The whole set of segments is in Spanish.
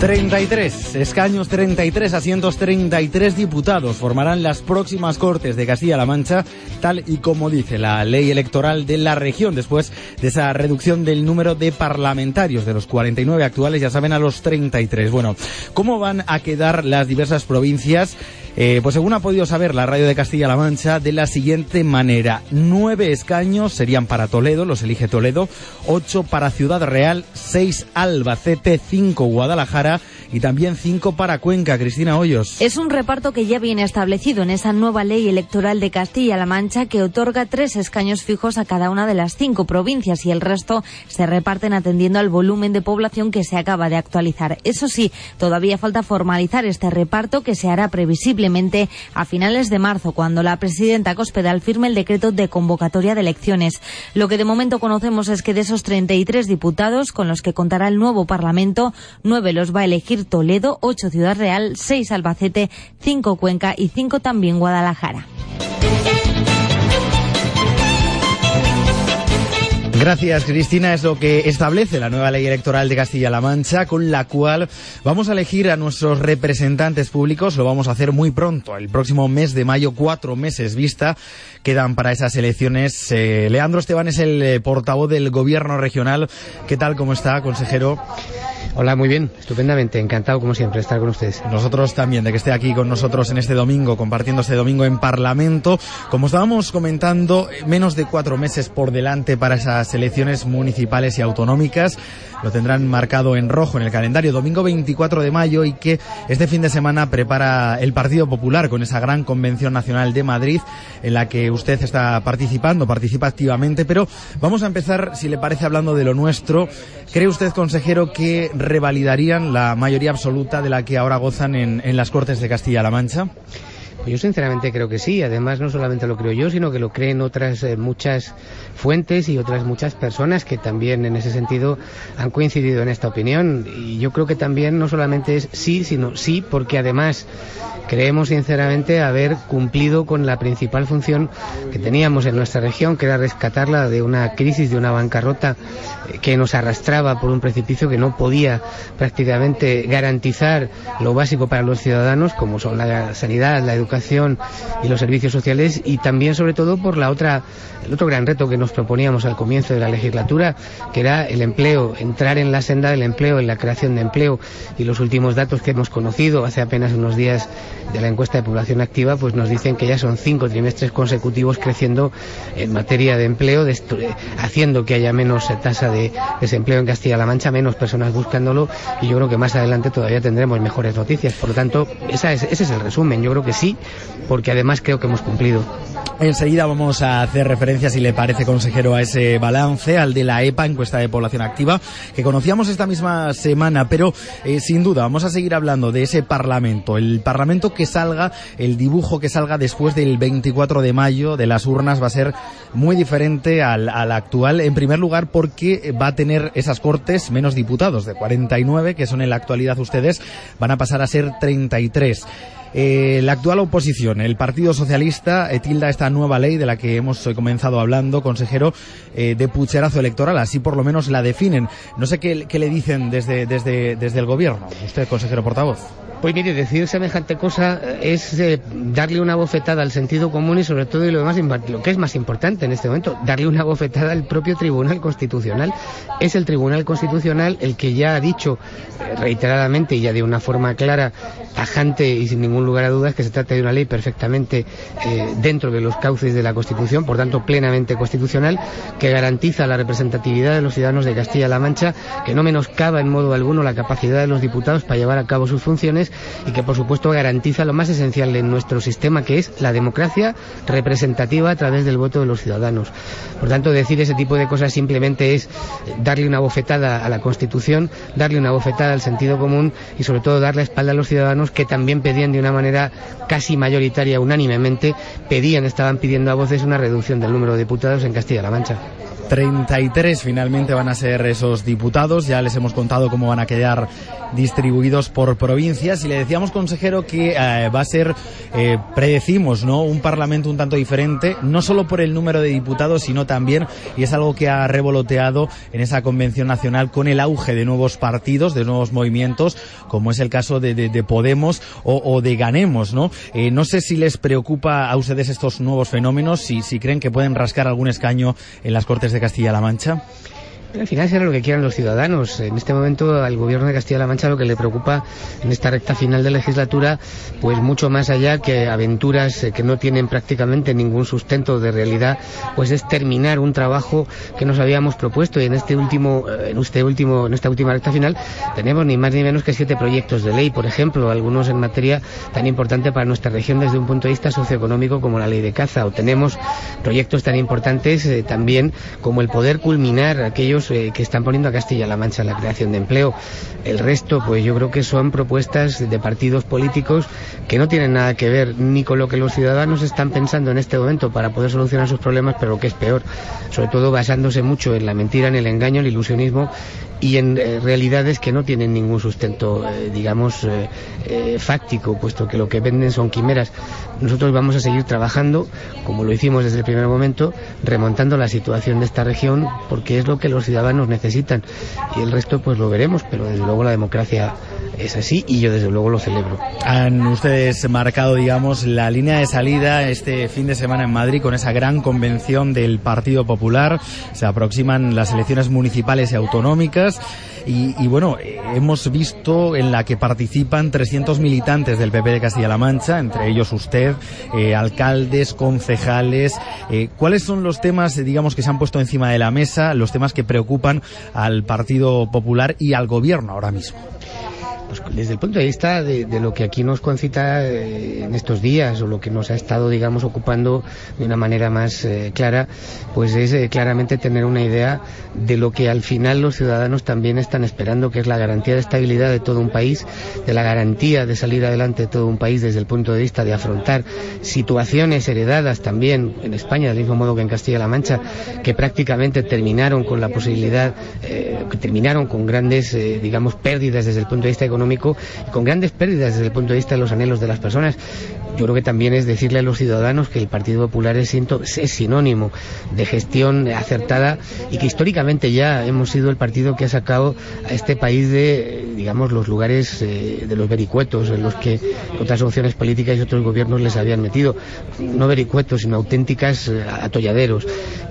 33 escaños, 33 asientos, 33 diputados formarán las próximas Cortes de Castilla-La Mancha, tal y como dice la ley electoral de la región, después de esa reducción del número de parlamentarios de los 49 actuales, ya saben, a los 33. Bueno, ¿cómo van a quedar las diversas provincias? Eh, pues según ha podido saber la radio de Castilla-La Mancha, de la siguiente manera. Nueve escaños serían para Toledo, los elige Toledo, ocho para Ciudad Real, seis Albacete, cinco Guadalajara y también cinco para Cuenca. Cristina Hoyos. Es un reparto que ya viene establecido en esa nueva ley electoral de Castilla-La Mancha que otorga tres escaños fijos a cada una de las cinco provincias y el resto se reparten atendiendo al volumen de población que se acaba de actualizar. Eso sí, todavía falta formalizar este reparto que se hará a finales de marzo cuando la presidenta Cospedal firme el decreto de convocatoria de elecciones. Lo que de momento conocemos es que de esos 33 diputados con los que contará el nuevo Parlamento, nueve los va a elegir Toledo, 8 Ciudad Real, 6 Albacete, 5 Cuenca y 5 también Guadalajara. Gracias, Cristina. Es lo que establece la nueva ley electoral de Castilla-La Mancha, con la cual vamos a elegir a nuestros representantes públicos. Lo vamos a hacer muy pronto, el próximo mes de mayo, cuatro meses vista quedan para esas elecciones. Eh, Leandro Esteban es el eh, portavoz del Gobierno regional. ¿Qué tal? ¿Cómo está, consejero? Hola, muy bien, estupendamente, encantado como siempre estar con ustedes. Nosotros también, de que esté aquí con nosotros en este domingo, compartiendo este domingo en Parlamento. Como estábamos comentando, menos de cuatro meses por delante para esas elecciones municipales y autonómicas. Lo tendrán marcado en rojo en el calendario, domingo 24 de mayo, y que este fin de semana prepara el Partido Popular con esa gran convención nacional de Madrid, en la que usted está participando, participa activamente. Pero vamos a empezar, si le parece, hablando de lo nuestro. ¿Cree usted, consejero, que revalidarían la mayoría absoluta de la que ahora gozan en, las Cortes de Castilla-La Mancha? Yo sinceramente creo que sí. Además, no solamente lo creo yo, sino que lo creen otras eh, muchas fuentes y otras muchas personas que también en ese sentido han coincidido en esta opinión. Y yo creo que también no solamente es sí, sino sí, porque además creemos sinceramente haber cumplido con la principal función que teníamos en nuestra región, que era rescatarla de una crisis, de una bancarrota eh, que nos arrastraba por un precipicio que no podía prácticamente garantizar lo básico para los ciudadanos, como son la sanidad, la educación y los servicios sociales, y también sobre todo por la otra, el otro gran reto que nos proponíamos al comienzo de la legislatura, que era el empleo, entrar en la senda del empleo, en la creación de empleo, y los últimos datos que hemos conocido hace apenas unos días de la encuesta de población activa, pues nos dicen que ya son cinco trimestres consecutivos creciendo en materia de empleo, haciendo que haya menos tasa de desempleo en Castilla-La Mancha, menos personas buscándolo, y yo creo que más adelante todavía tendremos mejores noticias. Por lo tanto, esa es, ese es el resumen. Yo creo que sí, porque además creo que hemos cumplido. Enseguida vamos a hacer referencia, si le parece, consejero, a ese balance, al de la EPA, encuesta de población activa, que conocíamos esta misma semana, pero eh, sin duda vamos a seguir hablando de ese Parlamento, el Parlamento que salga, el dibujo que salga después del 24 de mayo de las urnas va a ser muy diferente al, al actual, en primer lugar porque va a tener esas cortes menos diputados, de 49, que son en la actualidad ustedes, van a pasar a ser 33. Eh, la actual oposición, el Partido Socialista, eh, tilda esta nueva ley de la que hemos eh, comenzado hablando, consejero, eh, de pucherazo electoral. Así por lo menos la definen. No sé qué, le dicen desde, desde, desde el gobierno. Usted, consejero portavoz. Pues mire, decir semejante cosa es darle una bofetada al sentido común y sobre todo y lo, demás, lo que es más importante en este momento, darle una bofetada al propio Tribunal Constitucional. Es el Tribunal Constitucional el que ya ha dicho reiteradamente y ya de una forma clara, tajante y sin ningún lugar a dudas que se trata de una ley perfectamente eh, dentro de los cauces de la Constitución, por tanto plenamente constitucional, que garantiza la representatividad de los ciudadanos de Castilla-La Mancha, que no menoscaba en modo alguno la capacidad de los diputados para llevar a cabo sus funciones y que por supuesto garantiza lo más esencial en nuestro sistema que es la democracia representativa a través del voto de los ciudadanos. Por tanto, decir ese tipo de cosas simplemente es darle una bofetada a la Constitución, darle una bofetada al sentido común y sobre todo darle espalda a los ciudadanos que también pedían de una una manera casi mayoritaria, unánimemente, pedían, estaban pidiendo a voces una reducción del número de diputados en Castilla-La Mancha. 33 finalmente van a ser esos diputados. Ya les hemos contado cómo van a quedar distribuidos por provincias. Y le decíamos, consejero, que eh, va a ser, eh, predecimos, ¿no? Un parlamento un tanto diferente, no solo por el número de diputados, sino también, y es algo que ha revoloteado en esa convención nacional con el auge de nuevos partidos, de nuevos movimientos, como es el caso de, Podemos o, de Ganemos, ¿no? Eh, no sé si les preocupa a ustedes estos nuevos fenómenos, si, si creen que pueden rascar algún escaño en las Cortes de Castilla-La Mancha? Al final será lo que quieran los ciudadanos. En este momento al gobierno de Castilla-La Mancha lo que le preocupa en esta recta final de legislatura, pues mucho más allá que aventuras eh, que no tienen prácticamente ningún sustento de realidad, pues es terminar un trabajo que nos habíamos propuesto. Y en este último, eh, en este último, en esta última recta final tenemos ni más ni menos que siete proyectos de ley, por ejemplo, algunos en materia tan importante para nuestra región desde un punto de vista socioeconómico como la ley de caza, o tenemos proyectos tan importantes eh, también como el poder culminar aquellos eh, que están poniendo a Castilla-La Mancha la creación de empleo. El resto, pues yo creo que son propuestas de partidos políticos que no tienen nada que ver ni con lo que los ciudadanos están pensando en este momento para poder solucionar sus problemas, pero lo que es peor, sobre todo basándose mucho en la mentira, en el engaño, el ilusionismo y en eh, realidades que no tienen ningún sustento, eh, digamos, fáctico, puesto que lo que venden son quimeras. Nosotros vamos a seguir trabajando, como lo hicimos desde el primer momento, remontando la situación de esta región, porque es lo que los ciudadanos necesitan. Y el resto, pues lo veremos, pero desde luego la democracia es así y yo desde luego lo celebro. Han ustedes marcado, digamos, la línea de salida este fin de semana en Madrid con esa gran convención del Partido Popular. Se aproximan las elecciones municipales y autonómicas. Y, bueno, hemos visto en la que participan 300 militantes del PP de Castilla-La Mancha, entre ellos usted, eh, alcaldes, concejales. Eh, ¿Cuáles son los temas, digamos, que se han puesto encima de la mesa, los temas que preocupan al Partido Popular y al Gobierno ahora mismo? Pues desde el punto de vista de, lo que aquí nos concita eh, en estos días o lo que nos ha estado, digamos, ocupando de una manera más eh, clara, pues es eh, claramente tener una idea de lo que al final los ciudadanos también están esperando, que es la garantía de estabilidad de todo un país, de la garantía de salir adelante de todo un país desde el punto de vista de afrontar situaciones heredadas también en España, del mismo modo que en Castilla-La Mancha, que prácticamente terminaron con la posibilidad, que terminaron con grandes, digamos, pérdidas desde el punto de vista económico económico con grandes pérdidas desde el punto de vista de los anhelos de las personas. Yo creo que también es decirle a los ciudadanos que el Partido Popular es, es sinónimo de gestión acertada y que históricamente ya hemos sido el partido que ha sacado a este país de, digamos, los lugares eh, de los vericuetos en los que otras opciones políticas y otros gobiernos les habían metido. No vericuetos, sino auténticas eh, atolladeros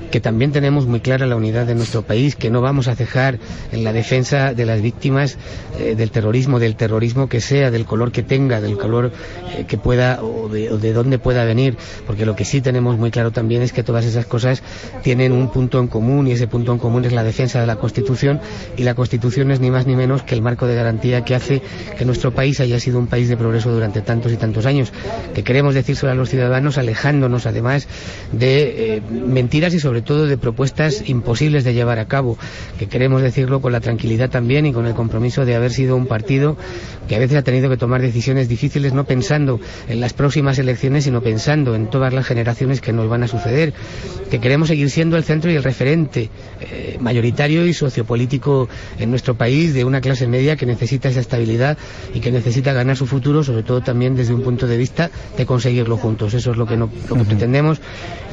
que también tenemos muy clara la unidad de nuestro país, que no vamos a cejar en la defensa de las víctimas eh, del terrorismo, del terrorismo que sea, del color que tenga, del color eh, que pueda o de, o de, dónde pueda venir, porque lo que sí tenemos muy claro también es que todas esas cosas tienen un punto en común y ese punto en común es la defensa de la Constitución y la Constitución es ni más ni menos que el marco de garantía que hace que nuestro país haya sido un país de progreso durante tantos y tantos años, que queremos decírselo a los ciudadanos alejándonos además de eh, mentiras y sobre todo de propuestas imposibles de llevar a cabo, que queremos decirlo con la tranquilidad también y con el compromiso de haber sido un partido que a veces ha tenido que tomar decisiones difíciles no pensando en las próximas elecciones, sino pensando en todas las generaciones que nos van a suceder, que queremos seguir siendo el centro y el referente eh, mayoritario y sociopolítico en nuestro país de una clase media que necesita esa estabilidad y que necesita ganar su futuro, sobre todo también desde un punto de vista de conseguirlo juntos. Eso es lo que, no, lo que pretendemos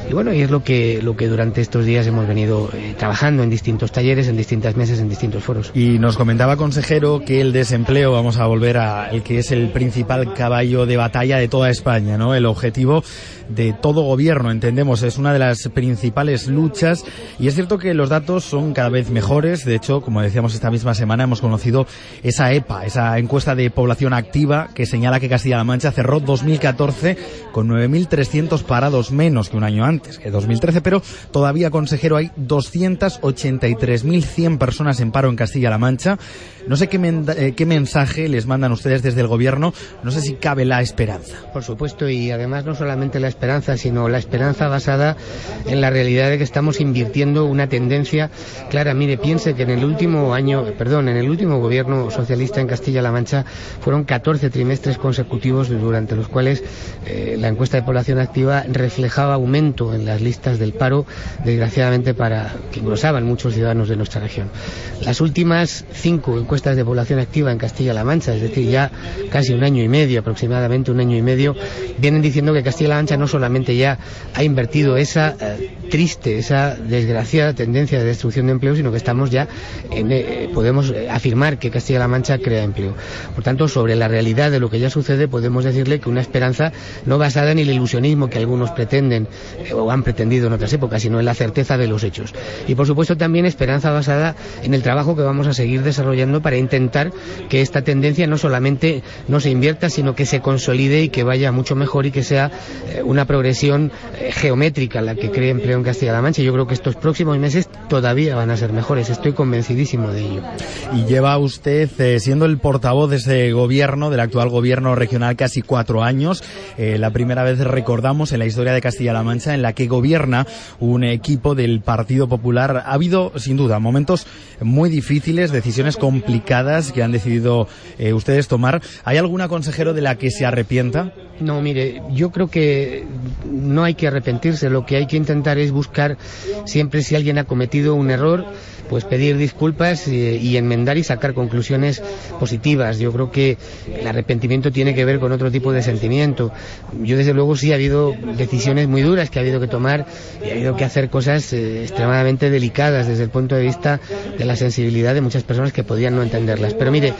y bueno, y es lo que, lo que durante estos días hemos venido eh, trabajando en distintos talleres, en distintas mesas, en distintos foros. Y nos comentaba, consejero, que el desempleo, vamos a volver a el que es el principal caballo de batalla de toda España, ¿no? El objetivo de todo gobierno, entendemos, es una de las principales luchas y es cierto que los datos son cada vez mejores. De hecho, como decíamos esta misma semana, hemos conocido esa EPA, esa encuesta de población activa que señala que Castilla-La Mancha cerró 2014 con 9.300 parados menos que un año antes, que 2013, pero todavía, consejero, hay 283.100 personas en paro en Castilla-La Mancha. No sé qué, eh, qué mensaje mensaje les mandan ustedes desde el gobierno. No sé si cabe la esperanza. Por supuesto, y además no solamente la esperanza, sino la esperanza basada en la realidad de que estamos invirtiendo una tendencia clara. Mire, piense que en el último año, perdón, en el último gobierno socialista en Castilla-La Mancha fueron 14 trimestres consecutivos durante los cuales eh, la encuesta de población activa reflejaba aumento en las listas del paro, desgraciadamente para que engrosaban muchos ciudadanos de nuestra región. Las últimas cinco encuestas de población activa en Castilla-La Mancha, es decir, ya casi un año y medio, aproximadamente un año y medio, vienen diciendo que Castilla-La Mancha no solamente ya ha invertido esa eh, triste, esa desgraciada tendencia de destrucción de empleo, sino que estamos ya, en, eh, podemos afirmar que Castilla-La Mancha crea empleo. Por tanto, sobre la realidad de lo que ya sucede, podemos decirle que una esperanza no basada en el ilusionismo que algunos pretenden eh, o han pretendido en otras épocas, sino en la certeza de los hechos. Y por supuesto también esperanza basada en el trabajo que vamos a seguir desarrollando para intentar que esta tendencia no solamente no se invierta, sino que se consolide y que vaya mucho mejor y que sea eh, una progresión eh, geométrica la que cree empleo en Castilla-La Mancha. Yo creo que estos próximos meses todavía van a ser mejores. Estoy convencidísimo de ello. Y lleva usted siendo el portavoz de ese gobierno, del actual gobierno regional, casi cuatro años. la primera vez recordamos en la historia de Castilla-La Mancha en la que gobierna un equipo del Partido Popular. Ha habido, sin duda, momentos muy difíciles, decisiones complicadas que han decidido eh, ustedes tomar. ¿Hay alguna consejero de la que se arrepienta? No, mire, yo creo que no hay que arrepentirse. Lo que hay que intentar es buscar siempre si alguien ha cometido un error pues pedir disculpas y, enmendar y sacar conclusiones positivas. Yo creo que el arrepentimiento tiene que ver con otro tipo de sentimiento. Yo desde luego sí ha habido decisiones muy duras que ha habido que tomar y ha habido que hacer cosas eh, extremadamente delicadas desde el punto de vista de la sensibilidad de muchas personas que podían no entenderlas. Pero mire,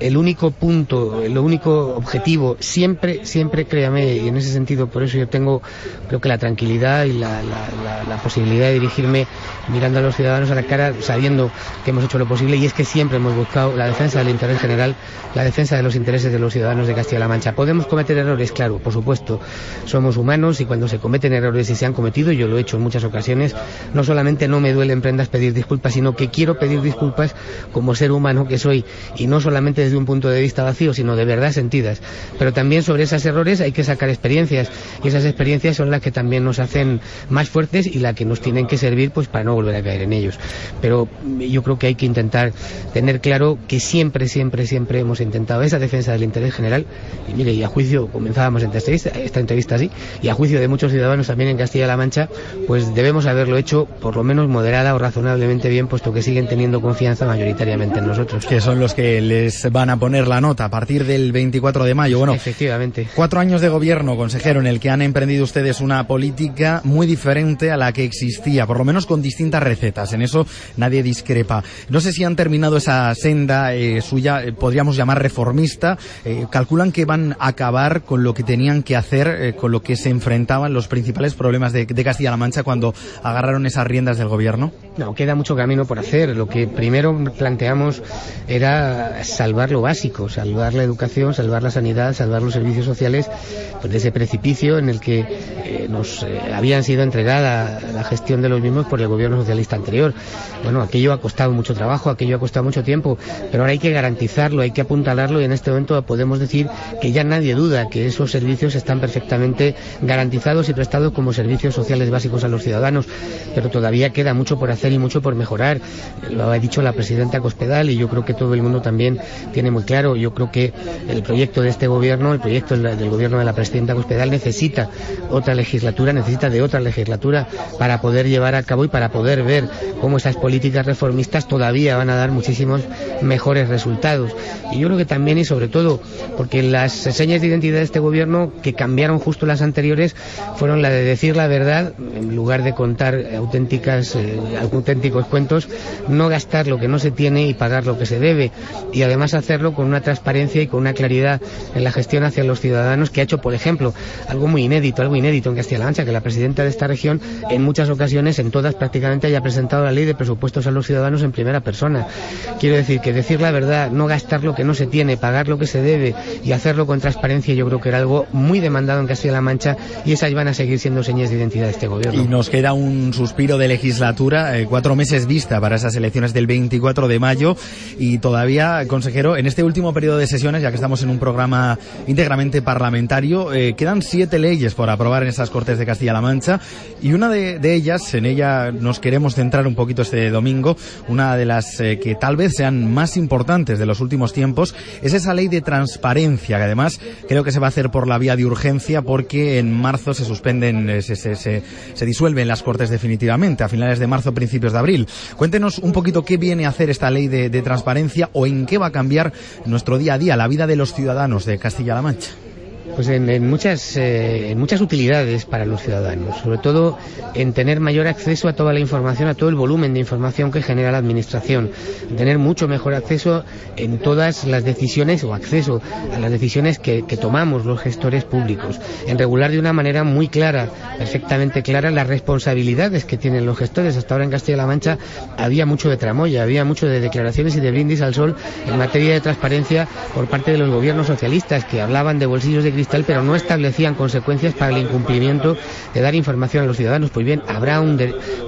el único punto, el único objetivo, siempre, siempre créame, y en ese sentido por eso yo tengo creo que la tranquilidad y la, la posibilidad de dirigirme mirando a los ciudadanos a la cara, sabiendo que hemos hecho lo posible y es que siempre hemos buscado la defensa del interés general, la defensa de los intereses de los ciudadanos de Castilla-La Mancha. ¿Podemos cometer errores? Claro, por supuesto. Somos humanos y cuando se cometen errores y se han cometido, yo lo he hecho en muchas ocasiones, no solamente no me duele en prendas pedir disculpas, sino que quiero pedir disculpas como ser humano que soy y no solamente desde un punto de vista vacío, sino de verdad sentidas. Pero también sobre esos errores hay que sacar experiencias y esas experiencias son las que también nos hacen más fuertes y las que nos tienen que servir pues para no volver a caer en ellos. Pero yo creo que hay que intentar tener claro que siempre, siempre, siempre hemos intentado esa defensa del interés general. Y mire, y a juicio, comenzábamos esta entrevista, esta entrevista así, y a juicio de muchos ciudadanos también en Castilla-La Mancha, pues debemos haberlo hecho por lo menos moderada o razonablemente bien, puesto que siguen teniendo confianza mayoritariamente en nosotros. Que son los que les van a poner la nota a partir del 24 de mayo. Bueno, efectivamente. Cuatro años de gobierno, consejero, en el que han emprendido ustedes una política muy diferente a la que existía, por lo menos con distintas recetas. En eso nadie discrepa. No sé si han terminado esa senda eh, suya, eh, podríamos llamar reformista. Eh, calculan que van a acabar con lo que tenían que hacer, con lo que se enfrentaban los principales problemas de, Castilla-La Mancha cuando agarraron esas riendas del gobierno. No, queda mucho camino por hacer. Lo que primero planteamos era salvar lo básico, salvar la educación, salvar la sanidad, salvar los servicios sociales pues, de ese precipicio en el que nos habían sido entregada la gestión de los mismos por el gobierno socialista anterior. Bueno, aquello ha costado mucho trabajo, aquello ha costado mucho tiempo, pero ahora hay que garantizarlo, hay que apuntalarlo y en este momento podemos decir que ya nadie duda que esos servicios están perfectamente garantizados y prestados como servicios sociales básicos a los ciudadanos, pero todavía queda mucho por hacer y mucho por mejorar. Lo ha dicho la presidenta Cospedal y yo creo que todo el mundo también tiene muy claro. Yo creo que el proyecto de este gobierno, el proyecto del gobierno de la presidenta Cospedal necesita otra legislatura, necesita de otra legislatura para poder llevar a cabo y para poder ver cómo esas políticas reformistas todavía van a dar muchísimos mejores resultados. Y yo creo que también y sobre todo porque las señas de identidad de este gobierno que cambiaron justo las anteriores fueron la de decir la verdad en lugar de contar auténticas eh, auténticos cuentos, no gastar lo que no se tiene y pagar lo que se debe y además hacerlo con una transparencia y con una claridad en la gestión hacia los ciudadanos que ha hecho, por ejemplo, algo muy inédito, algo inédito en Castilla-La Mancha, que la presidenta de esta región en muchas ocasiones, en todas prácticamente, haya presentado la ley de presupuestos a los ciudadanos en primera persona. Quiero decir que decir la verdad, no gastar lo que no se tiene, pagar lo que se debe y hacerlo con transparencia, yo creo que era algo muy demandado en Castilla-La Mancha y esas van a seguir siendo señas de identidad de este gobierno. Y nos queda un suspiro de legislatura, eh, cuatro meses vista para esas elecciones del 24 de mayo y todavía, consejero, en este último periodo de sesiones, ya que estamos en un programa íntegramente parlamentario, eh, quedan siete leyes por aprobar en esas Cortes de Castilla-La Mancha y una de, ellas, en ella nos queremos centrar un poquito este domingo, una de las eh, que tal vez sean más importantes de los últimos tiempos, es esa ley de transparencia, que además creo que se va a hacer por la vía de urgencia porque en marzo se suspenden, eh, se, se, se, disuelven las Cortes definitivamente, a finales de marzo, principios de abril. Cuéntenos un poquito qué viene a hacer esta ley de, de transparencia o en qué va a cambiar nuestro día a día, la vida de los ciudadanos de Castilla-La Mancha. Pues en, muchas, eh, en muchas utilidades para los ciudadanos, sobre todo en tener mayor acceso a toda la información, a todo el volumen de información que genera la Administración, tener mucho mejor acceso en todas las decisiones o acceso a las decisiones que, tomamos los gestores públicos, en regular de una manera muy clara, perfectamente clara, las responsabilidades que tienen los gestores. Hasta ahora en Castilla-La Mancha había mucho de tramoya, había mucho de declaraciones y de brindis al sol en materia de transparencia por parte de los gobiernos socialistas que hablaban de bolsillos de pero no establecían consecuencias para el incumplimiento de dar información a los ciudadanos. Pues bien, habrá un,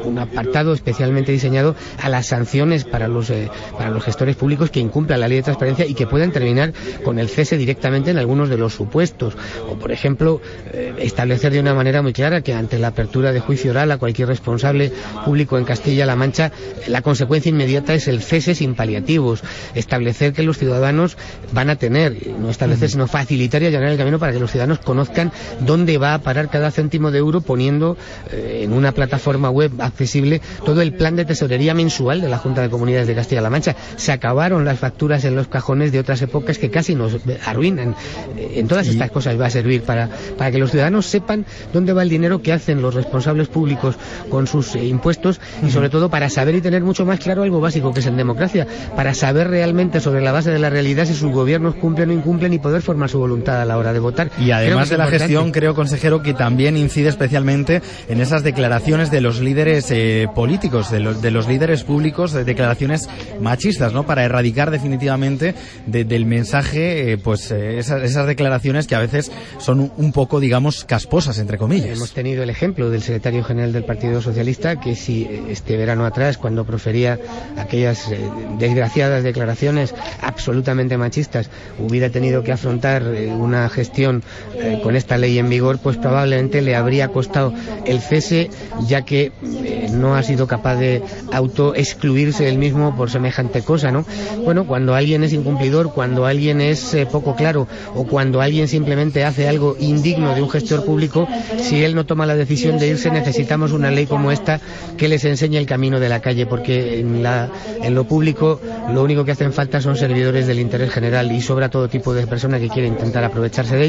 un apartado especialmente diseñado a las sanciones para los, eh, para los gestores públicos que incumplan la ley de transparencia y que puedan terminar con el cese directamente en algunos de los supuestos. O, por ejemplo, eh, establecer de una manera muy clara que ante la apertura de juicio oral a cualquier responsable público en Castilla-La Mancha, la consecuencia inmediata es el cese sin paliativos. Establecer que los ciudadanos van a tener, no establecer, sino facilitar y allanar el camino para que los ciudadanos conozcan dónde va a parar cada céntimo de euro poniendo eh, en una plataforma web accesible todo el plan de tesorería mensual de la Junta de Comunidades de Castilla-La Mancha. Se acabaron las facturas en los cajones de otras épocas que casi nos arruinan. Eh, en todas estas cosas va a servir para, para que los ciudadanos sepan dónde va el dinero que hacen los responsables públicos con sus eh, impuestos y sobre todo para saber y tener mucho más claro algo básico que es en democracia, para saber realmente sobre la base de la realidad si sus gobiernos cumplen o incumplen y poder formar su voluntad a la hora de votar y además de la gestión, creo, consejero, que también incide especialmente en esas declaraciones de los líderes eh, políticos, de los, de los líderes públicos, de declaraciones machistas, ¿no? Para erradicar definitivamente del mensaje, eh, pues eh, esas, esas, declaraciones que a veces son un, poco, digamos, casposas, entre comillas. Hemos tenido el ejemplo del secretario general del Partido Socialista, que si este verano atrás, cuando profería aquellas desgraciadas declaraciones absolutamente machistas, hubiera tenido que afrontar una gestión eh, con esta ley en vigor, pues probablemente le habría costado el cese, ya que eh, no ha sido capaz de autoexcluirse él mismo por semejante cosa, ¿no? Bueno, cuando alguien es incumplidor, cuando alguien es eh, poco claro o cuando alguien simplemente hace algo indigno de un gestor público, si él no toma la decisión de irse, necesitamos una ley como esta que les enseñe el camino de la calle, porque en, lo público lo único que hacen falta son servidores del interés general y sobra todo tipo de personas que quieren intentar aprovecharse de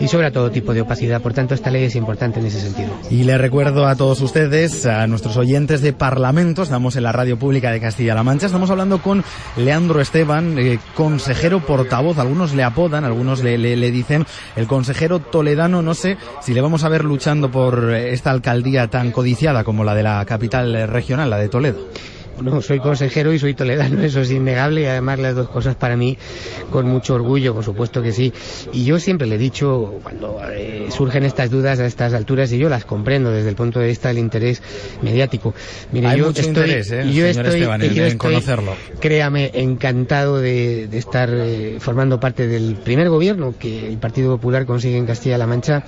y sobre todo tipo de opacidad. Por tanto, esta ley es importante en ese sentido. Y le recuerdo a todos ustedes, a nuestros oyentes de Parlamento, estamos en la radio pública de Castilla-La Mancha, estamos hablando con Leandro Esteban, eh, consejero portavoz, algunos le apodan, algunos le, le, dicen el consejero toledano, no sé si le vamos a ver luchando por esta alcaldía tan codiciada como la de la capital regional, la de Toledo. No, soy consejero y soy toledano, eso es innegable y además las dos cosas para mí con mucho orgullo, por supuesto que sí. Y yo siempre le he dicho, cuando eh, surgen estas dudas a estas alturas, y yo las comprendo desde el punto de vista del interés mediático. Mire, yo estoy, interés, ¿eh, yo estoy, en, conocerlo. Créame, encantado de, estar eh, formando parte del primer gobierno que el Partido Popular consigue en Castilla-La Mancha,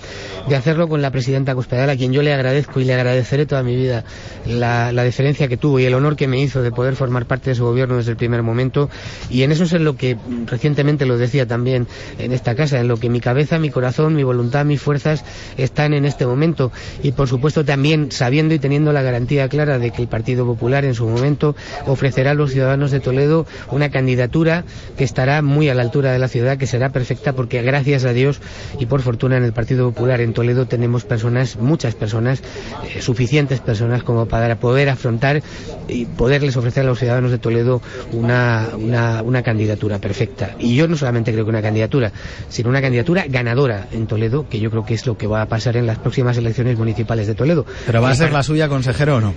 de hacerlo con la presidenta Cospedal, a quien yo le agradezco y le agradeceré toda mi vida la, la deferencia que tuvo y el honor que me hizo de poder formar parte de su gobierno desde el primer momento. Y en eso es en lo que recientemente lo decía también en esta casa, en lo que mi cabeza, mi corazón, mi voluntad, mis fuerzas están en este momento. Y por supuesto también sabiendo y teniendo la garantía clara de que el Partido Popular en su momento ofrecerá a los ciudadanos de Toledo una candidatura que estará muy a la altura de la ciudad, que será perfecta porque gracias a Dios y por fortuna en el Partido Popular en Toledo tenemos personas, muchas personas, eh, suficientes personas como para poder afrontar y poder poderles ofrecer a los ciudadanos de Toledo una, una, candidatura perfecta. Y yo no solamente creo que una candidatura, sino una candidatura ganadora en Toledo, que yo creo que es lo que va a pasar en las próximas elecciones municipales de Toledo. ¿Pero va a ser la suya, consejero, o no?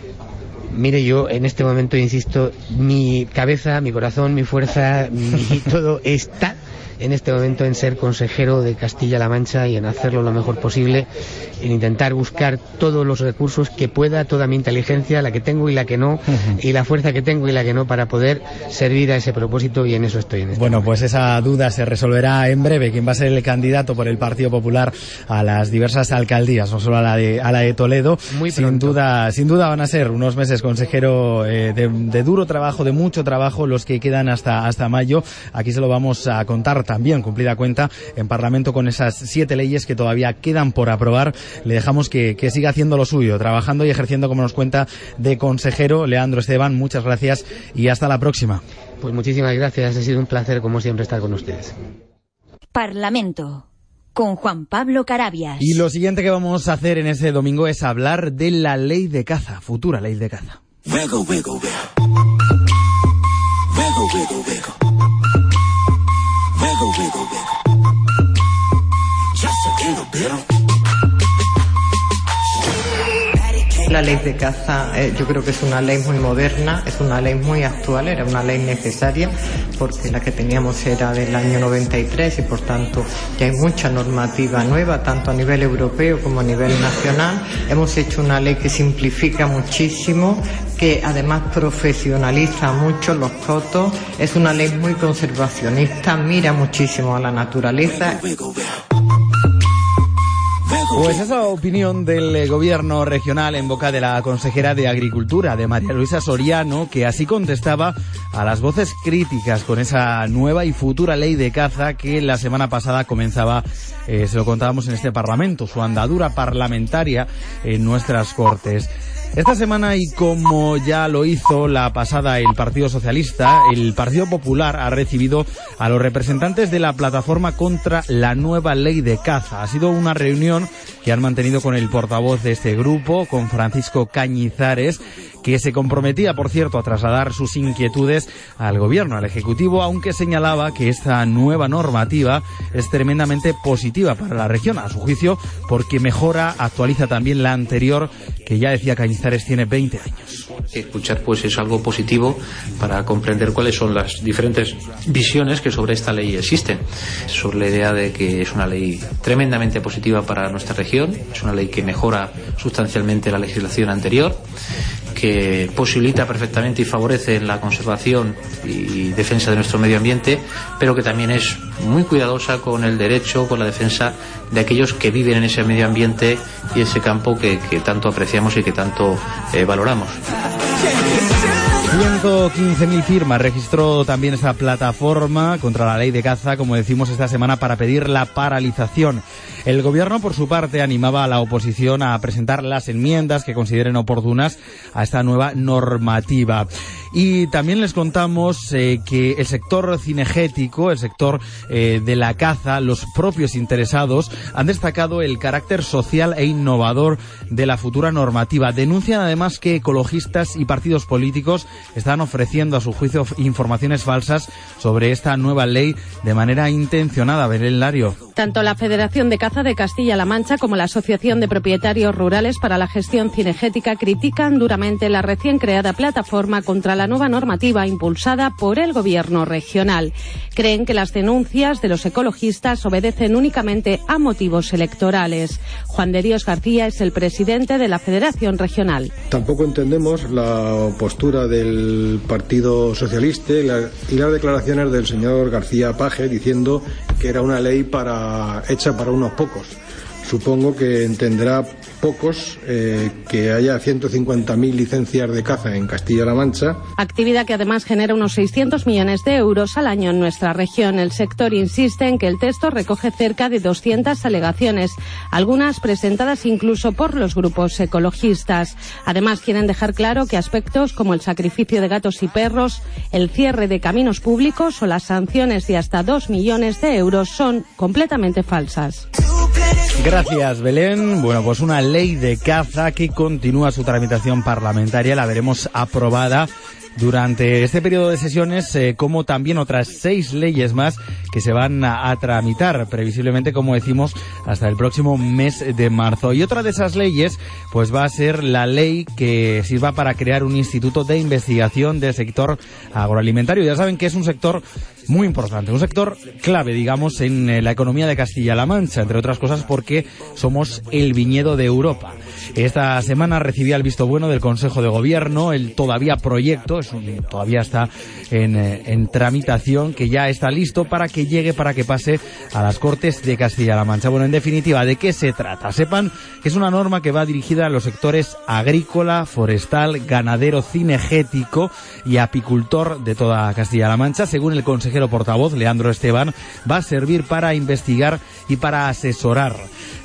Mire, yo en este momento, insisto, mi cabeza, mi corazón, mi fuerza, mi todo está en este momento en ser consejero de Castilla-La Mancha y en hacerlo lo mejor posible, en intentar buscar todos los recursos que pueda, toda mi inteligencia, la que tengo y la que no, y la fuerza que tengo y la que no, para poder servir a ese propósito y en eso estoy. En este bueno, pues esa duda se resolverá en breve. ¿Quién va a ser el candidato por el Partido Popular a las diversas alcaldías, no solo a la de, a la de Toledo? Muy sin duda, sin duda van a ser unos meses, consejero, eh, de, de, duro trabajo, de mucho trabajo, los que quedan hasta, hasta mayo. Aquí se lo vamos a contar también cumplida cuenta en Parlamento con esas siete leyes que todavía quedan por aprobar. Le dejamos que, que siga haciendo lo suyo, trabajando y ejerciendo, como nos cuenta, de consejero. Leandro Esteban, muchas gracias y hasta la próxima. Pues muchísimas gracias. Ha sido un placer, como siempre, estar con ustedes. Parlamento con Juan Pablo Carabias. Y lo siguiente que vamos a hacer en ese domingo es hablar de la ley de caza, futura ley de caza. wiggle, wiggle. Just a little bit. La ley de caza eh, yo creo que es una ley muy moderna, es una ley muy actual, era una ley necesaria porque la que teníamos era del año 93 y por tanto ya hay mucha normativa nueva, tanto a nivel europeo como a nivel nacional. Hemos hecho una ley que simplifica muchísimo, que además profesionaliza mucho los cotos, es una ley muy conservacionista, mira muchísimo a la naturaleza. Pues esa opinión del eh, gobierno regional en boca de la consejera de Agricultura, de María Luisa Soriano, que así contestaba a las voces críticas con esa nueva y futura ley de caza que la semana pasada comenzaba, eh, se lo contábamos en este Parlamento, su andadura parlamentaria en nuestras Cortes. Esta semana, y como ya lo hizo la pasada el Partido Socialista, el Partido Popular ha recibido a los representantes de la plataforma contra la nueva ley de caza. Ha sido una reunión que han mantenido con el portavoz de este grupo, con Francisco Cañizares, que se comprometía, por cierto, a trasladar sus inquietudes al gobierno, al Ejecutivo, aunque señalaba que esta nueva normativa es tremendamente positiva para la región, a su juicio, porque mejora, actualiza también la anterior, que ya decía Cañizares tiene 20 años. Escuchar pues es algo positivo para comprender cuáles son las diferentes visiones que sobre esta ley existen. Sobre la idea de que es una ley tremendamente positiva para nuestra región, es una ley que mejora sustancialmente la legislación anterior que posibilita perfectamente y favorece la conservación y defensa de nuestro medio ambiente, pero que también es muy cuidadosa con el derecho, con la defensa de aquellos que viven en ese medio ambiente y ese campo que, tanto apreciamos y que tanto eh, valoramos. 115.000 firmas registró también esa plataforma contra la ley de caza, como decimos esta semana, para pedir la paralización. El gobierno, por su parte, animaba a la oposición a presentar las enmiendas que consideren oportunas a esta nueva normativa. Y también les contamos eh, que el sector cinegético, el sector eh, de la caza, los propios interesados han destacado el carácter social e innovador de la futura normativa. Denuncian además que ecologistas y partidos políticos están ofreciendo a su juicio informaciones falsas sobre esta nueva ley de manera intencionada. Belén Lario. Tanto la Federación de Caza de Castilla-La Mancha como la Asociación de Propietarios Rurales para la Gestión Cinegética critican duramente la recién creada plataforma contra la nueva normativa impulsada por el Gobierno regional. Creen que las denuncias de los ecologistas obedecen únicamente a motivos electorales. Juan de Dios García es el presidente de la Federación Regional. Tampoco entendemos la postura del Partido Socialista y, las declaraciones del señor García Paje diciendo que era una ley para, hecha para unos pocos pocos. Supongo que entenderá pocos eh, que haya 150.000 licencias de caza en Castilla-La Mancha. Actividad que además genera unos 600 millones de euros al año en nuestra región. El sector insiste en que el texto recoge cerca de 200 alegaciones, algunas presentadas incluso por los grupos ecologistas. Además, quieren dejar claro que aspectos como el sacrificio de gatos y perros, el cierre de caminos públicos o las sanciones de hasta 2 millones de euros son completamente falsas. Gracias, Belén. Bueno, pues una ley de caza que continúa su tramitación parlamentaria, la veremos aprobada durante este periodo de sesiones, eh, como también otras seis leyes más que se van a, tramitar, previsiblemente, como decimos, hasta el próximo mes de marzo. Y otra de esas leyes, pues va a ser la ley que sirva para crear un instituto de investigación del sector agroalimentario. Ya saben que es un sector muy importante, un sector clave, digamos, en eh, la economía de Castilla-La Mancha, entre otras cosas porque somos el viñedo de Europa. Esta semana recibía el visto bueno del Consejo de Gobierno, el todavía proyecto, es todavía está en, eh, en, tramitación, que ya está listo para que llegue, para que pase a las Cortes de Castilla-La Mancha. Bueno, en definitiva, ¿de qué se trata? Sepan que es una norma que va dirigida a los sectores agrícola, forestal, ganadero, cinegético y apicultor de toda Castilla-La Mancha, según el Consejo portavoz, Leandro Esteban, va a servir para investigar y para asesorar.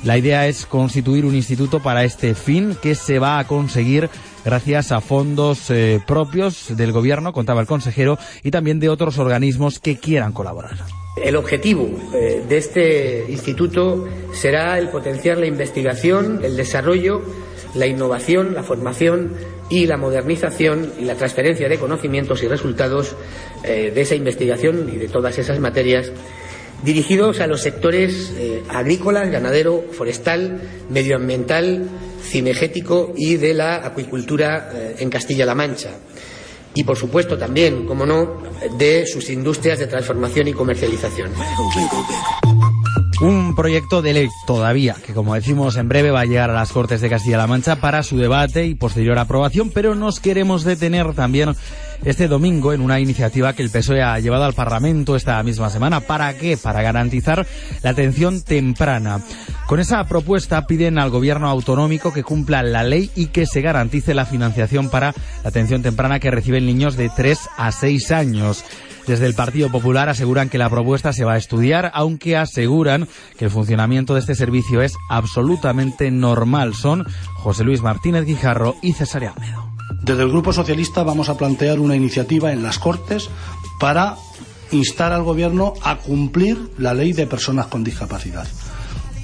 La idea es constituir un instituto para este fin que se va a conseguir gracias a fondos eh, propios del gobierno, contaba el consejero, y también de otros organismos que quieran colaborar. El objetivo eh, de este instituto será el potenciar la investigación, el desarrollo, la innovación, la formación y la modernización y la transferencia de conocimientos y resultados eh, de esa investigación y de todas esas materias dirigidos a los sectores eh, agrícola, ganadero, forestal, medioambiental, cinegético y de la acuicultura eh, en Castilla-La Mancha. Y, por supuesto, también, como no, de sus industrias de transformación y comercialización. Un proyecto de ley todavía, que como decimos en breve va a llegar a las Cortes de Castilla-La Mancha para su debate y posterior aprobación, pero nos queremos detener también este domingo en una iniciativa que el PSOE ha llevado al Parlamento esta misma semana. ¿Para qué? Para garantizar la atención temprana. Con esa propuesta piden al gobierno autonómico que cumpla la ley y que se garantice la financiación para la atención temprana que reciben niños de 3 a 6 años. Desde el Partido Popular aseguran que la propuesta se va a estudiar, aunque aseguran que el funcionamiento de este servicio es absolutamente normal. Son José Luis Martínez Guijarro y César Almedo. Desde el Grupo Socialista vamos a plantear una iniciativa en las Cortes para instar al Gobierno a cumplir la ley de personas con discapacidad.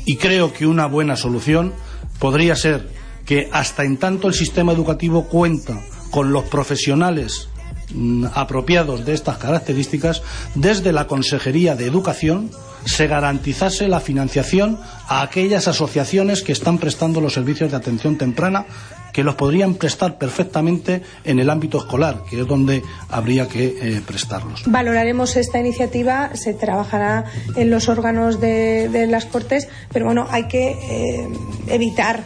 Y creo que una buena solución podría ser que hasta en tanto el sistema educativo cuenta con los profesionales apropiados de estas características, desde la Consejería de Educación se garantizase la financiación a aquellas asociaciones que están prestando los servicios de atención temprana que los podrían prestar perfectamente en el ámbito escolar, que es donde habría que eh, prestarlos. Valoraremos esta iniciativa, se trabajará en los órganos de, las Cortes, pero bueno, hay que eh, evitar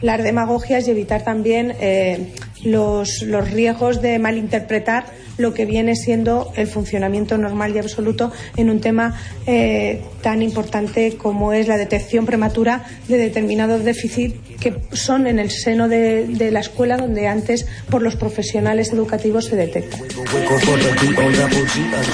las demagogias y evitar también eh, los, riesgos de malinterpretar lo que viene siendo el funcionamiento normal y absoluto en un tema eh, tan importante como es la detección prematura de determinados déficits que son en el seno de, de la escuela donde antes por los profesionales educativos se detectan.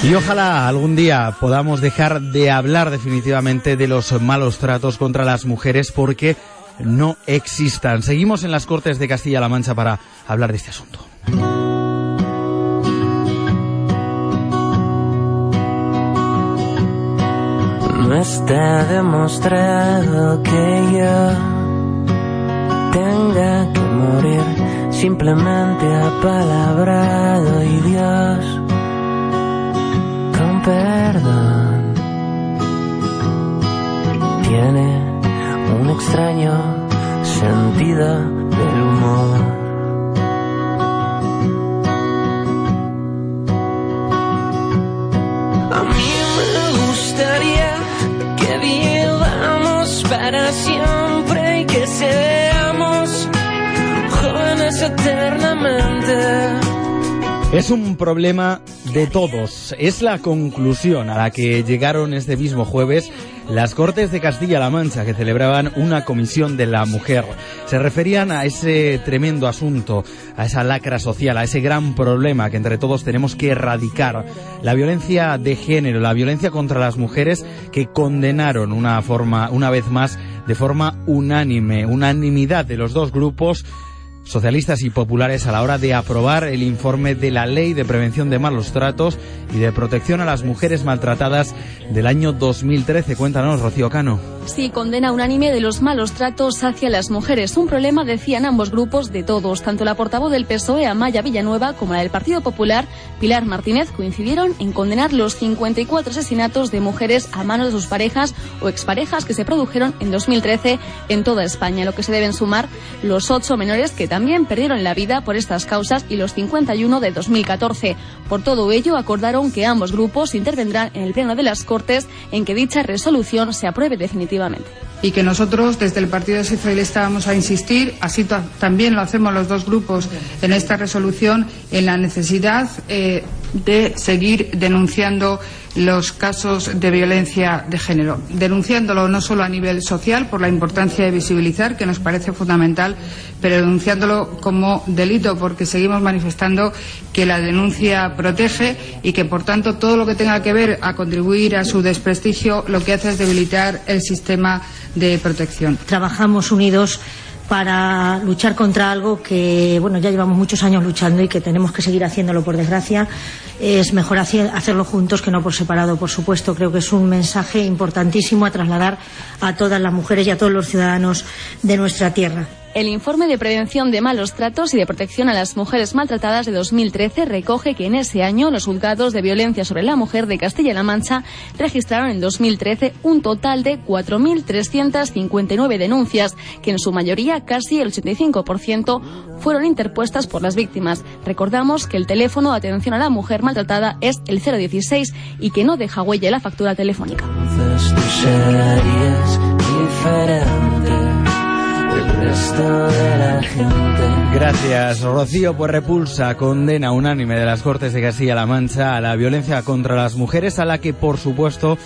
Y ojalá algún día podamos dejar de hablar definitivamente de los malos tratos contra las mujeres porque no existan. Seguimos en las Cortes de Castilla-La Mancha para hablar de este asunto. No está demostrado que yo tenga que morir, simplemente apalabrado y Dios con perdón tiene un extraño sentido del humor. A mí me gustaría que vivamos para siempre y que seamos jóvenes eternamente. Es un problema de todos. Es la conclusión a la que llegaron este mismo jueves las Cortes de Castilla-La Mancha, que celebraban una comisión de la mujer. Se referían a ese tremendo asunto, a esa lacra social, a ese gran problema que entre todos tenemos que erradicar. La violencia de género, la violencia contra las mujeres que condenaron una forma, una vez más, de forma unánime, unanimidad de los dos grupos socialistas y populares a la hora de aprobar el informe de la Ley de Prevención de Malos Tratos y de Protección a las Mujeres Maltratadas del año 2013. Cuéntanos, Rocío Cano. Sí, condena unánime de los malos tratos hacia las mujeres. Un problema, decían ambos grupos, de todos. Tanto la portavoz del PSOE, Amaya Villanueva, como la del Partido Popular, Pilar Martínez, coincidieron en condenar los 54 asesinatos de mujeres a manos de sus parejas o exparejas que se produjeron en 2013 en toda España, lo que se deben sumar los ocho menores que también perdieron la vida por estas causas y los 51 de 2014. Por todo ello, acordaron que ambos grupos intervendrán en el Pleno de las Cortes en que dicha resolución se apruebe definitivamente y que nosotros desde el Partido Socialista vamos a insistir, así también lo hacemos los dos grupos en esta resolución, en la necesidad eh, de seguir denunciando los casos de violencia de género, denunciándolo no solo a nivel social por la importancia de visibilizar, que nos parece fundamental, pero denunciándolo como delito porque seguimos manifestando que la denuncia protege y que, por tanto, todo lo que tenga que ver a contribuir a su desprestigio lo que hace es debilitar el sistema de protección. Trabajamos unidos para luchar contra algo que, bueno, ya llevamos muchos años luchando y que tenemos que seguir haciéndolo, por desgracia. Es mejor hacerlo juntos que no por separado, por supuesto. Creo que es un mensaje importantísimo a trasladar a todas las mujeres y a todos los ciudadanos de nuestra tierra. El informe de prevención de malos tratos y de protección a las mujeres maltratadas de 2013 recoge que en ese año los juzgados de violencia sobre la mujer de Castilla-La Mancha registraron en 2013 un total de 4.359 denuncias, que en su mayoría, casi el 85%, fueron interpuestas por las víctimas. Recordamos que el teléfono de atención a la mujer maltratada es el 016 y que no deja huella la factura telefónica. Gracias, Rocío. Pues repulsa condena unánime de las Cortes de Castilla-La Mancha a la violencia contra las mujeres, a la que, por supuesto,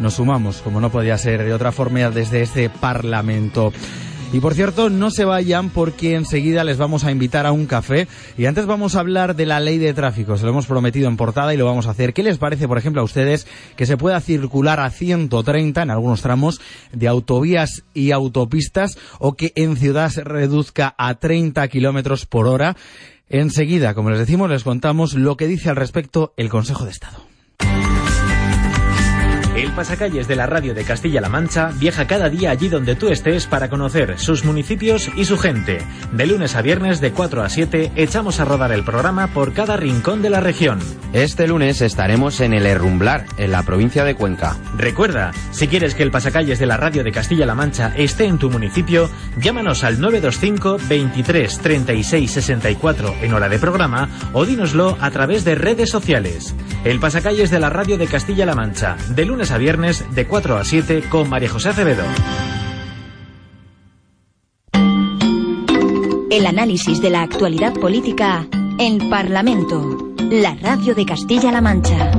nos sumamos, como no podía ser de otra forma, desde este Parlamento. Y por cierto, no se vayan porque enseguida les vamos a invitar a un café. Y antes vamos a hablar de la ley de tráfico. Se lo hemos prometido en portada y lo vamos a hacer. ¿Qué les parece, por ejemplo, a ustedes que se pueda circular a 130 en algunos tramos de autovías y autopistas o que en ciudad se reduzca a 30 kilómetros por hora? Enseguida, como les decimos, les contamos lo que dice al respecto el Consejo de Estado. El pasacalles de la radio de Castilla-La Mancha viaja cada día allí donde tú estés para conocer sus municipios y su gente. De lunes a viernes de 4 a 7 echamos a rodar el programa por cada rincón de la región. Este lunes estaremos en el Herrumblar, en la provincia de Cuenca. Recuerda, si quieres que el pasacalles de la radio de Castilla-La Mancha esté en tu municipio, llámanos al 925 23 36 64 en hora de programa o dínoslo a través de redes sociales. El pasacalles de la radio de Castilla-La Mancha, de lunes a viernes de 4 a 7 con María José Acevedo. El análisis de la actualidad política en Parlamento, la radio de Castilla-La Mancha.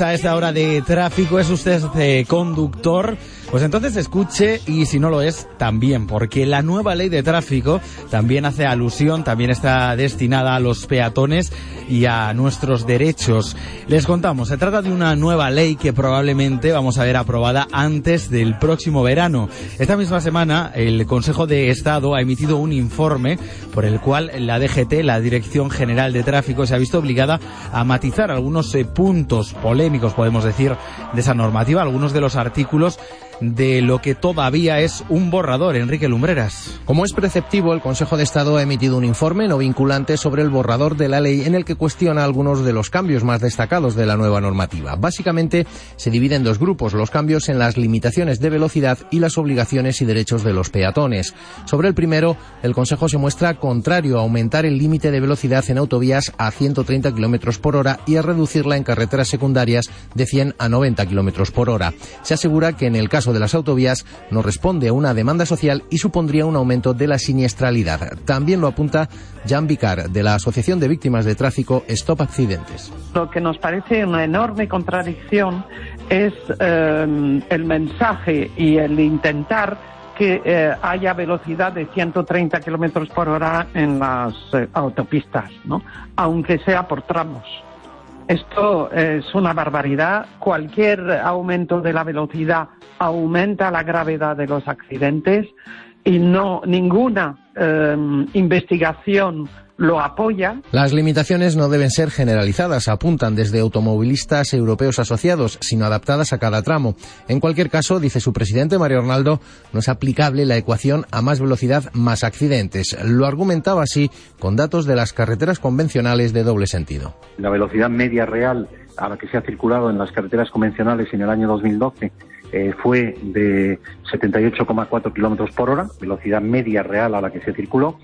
A esta hora de tráfico. ¿Es usted de conductor? Pues entonces escuche y si no lo es, también, porque la nueva ley de tráfico también hace alusión, también está destinada a los peatones y a nuestros derechos. Les contamos, se trata de una nueva ley que probablemente vamos a ver aprobada antes del próximo verano. Esta misma semana el Consejo de Estado ha emitido un informe por el cual la DGT, la Dirección General de Tráfico, se ha visto obligada a matizar algunos eh, puntos polémicos, podemos decir, de esa normativa, algunos de los artículos de lo que todavía es un borrador, Enrique Lumbreras. Como es preceptivo, el Consejo de Estado ha emitido un informe no vinculante sobre el borrador de la ley en el que cuestiona algunos de los cambios más destacados de la nueva normativa. Básicamente, se divide en dos grupos, los cambios en las limitaciones de velocidad y las obligaciones y derechos de los peatones. Sobre el primero, el Consejo se muestra contrario a aumentar el límite de velocidad en autovías a 130 km por hora y a reducirla en carreteras secundarias de 100 a 90 km por hora. Se asegura que en el caso de las autovías no responde a una demanda social y supondría un aumento de la siniestralidad. También lo apunta Jan Vicar, de la Asociación de Víctimas de Tráfico Stop Accidentes. Lo que nos parece una enorme contradicción es eh, el mensaje y el intentar que eh, haya velocidad de 130 kilómetros por hora en las eh, autopistas, ¿no? Aunque sea por tramos. Esto es una barbaridad. Cualquier aumento de la velocidad aumenta la gravedad de los accidentes y no ninguna eh, investigación lo apoya. Las limitaciones no deben ser generalizadas, apuntan desde automovilistas europeos asociados, sino adaptadas a cada tramo. En cualquier caso, dice su presidente Mario Arnaldo, no es aplicable la ecuación a más velocidad más accidentes. Lo argumentaba así con datos de las carreteras convencionales de doble sentido. La velocidad media real a la que se ha circulado en las carreteras convencionales en el año 2012 eh, fue de 78,4 kilómetros por hora, velocidad media real a la que se circuló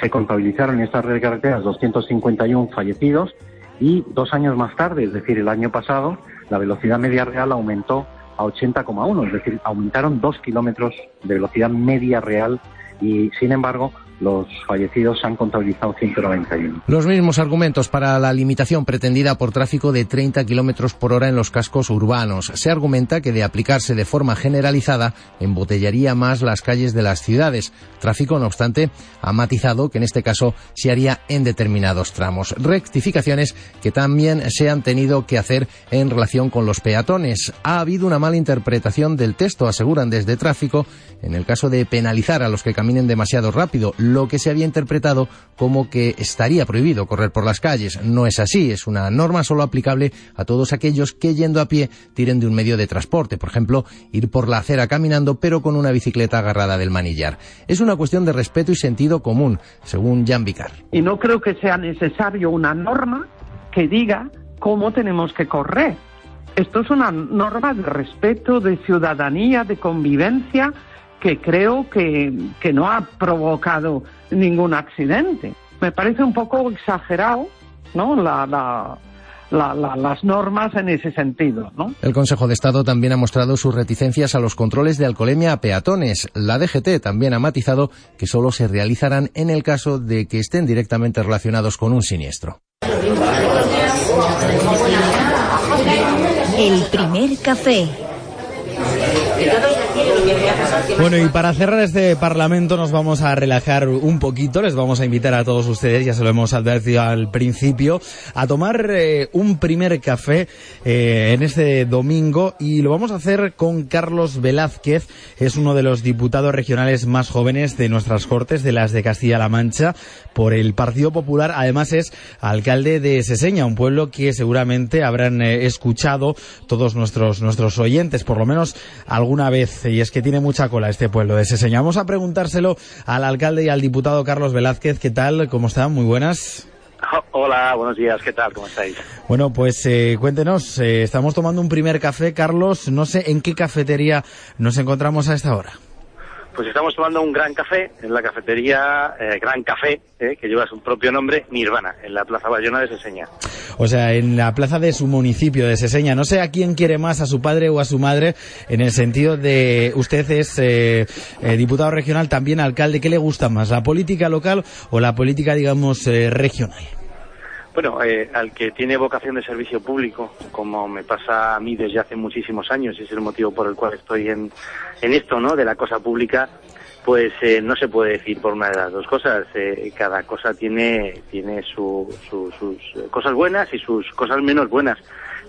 se contabilizaron en esta red de carreteras 251 fallecidos y dos años más tarde, es decir, el año pasado, la velocidad media real aumentó a 80,1, es decir, aumentaron dos kilómetros de velocidad media real y, sin embargo, los fallecidos han contabilizado 191. Los mismos argumentos para la limitación pretendida por tráfico de 30 kilómetros por hora en los cascos urbanos. Se argumenta que de aplicarse de forma generalizada embotellaría más las calles de las ciudades. Tráfico, no obstante, ha matizado que en este caso se haría en determinados tramos. Rectificaciones que también se han tenido que hacer en relación con los peatones. Ha habido una mala interpretación del texto, aseguran desde tráfico, en el caso de penalizar a los que caminen demasiado rápido lo que se había interpretado como que estaría prohibido correr por las calles. No es así, es una norma solo aplicable a todos aquellos que yendo a pie tiren de un medio de transporte, por ejemplo, ir por la acera caminando pero con una bicicleta agarrada del manillar. Es una cuestión de respeto y sentido común, según Jan Vicar. Y no creo que sea necesario una norma que diga cómo tenemos que correr. Esto es una norma de respeto, de ciudadanía, de convivencia, que creo que, que no ha provocado ningún accidente. Me parece un poco exagerado, ¿no? La, la, la, las normas en ese sentido. ¿no? El Consejo de Estado también ha mostrado sus reticencias a los controles de alcoholemia a peatones. La DGT también ha matizado que solo se realizarán en el caso de que estén directamente relacionados con un siniestro. El primer café. Bueno, y para cerrar este Parlamento nos vamos a relajar un poquito. Les vamos a invitar a todos ustedes, ya se lo hemos advertido al principio, a tomar eh, un primer café eh, en este domingo y lo vamos a hacer con Carlos Velázquez. Es uno de los diputados regionales más jóvenes de nuestras Cortes, de las de Castilla-La Mancha, por el Partido Popular. Además es alcalde de Seseña, un pueblo que seguramente habrán eh, escuchado todos nuestros, nuestros oyentes, por lo menos alguna vez. Y es que tiene mucha cola este pueblo de Seseña. Vamos a preguntárselo al alcalde y al diputado Carlos Velázquez. ¿Qué tal? ¿Cómo están? Muy buenas. Hola, buenos días, ¿qué tal? ¿Cómo estáis? Bueno, pues eh, cuéntenos, eh, estamos tomando un primer café, Carlos, no sé en qué cafetería nos encontramos a esta hora. Pues estamos tomando un gran café en la cafetería eh, Gran Café, eh, que lleva su propio nombre, Nirvana, en la Plaza Bayona de Seseña. O sea, en la plaza de su municipio de Seseña. No sé a quién quiere más, a su padre o a su madre, en el sentido de usted es eh, eh, diputado regional, también alcalde. ¿Qué le gusta más, la política local o la política, digamos, eh, regional? Bueno, eh, al que tiene vocación de servicio público, como me pasa a mí desde hace muchísimos años, y es el motivo por el cual estoy en, esto, ¿no? De la cosa pública, pues eh, no se puede decir por una de las dos cosas. Eh, cada cosa tiene, tiene su, su- sus cosas buenas y sus cosas menos buenas.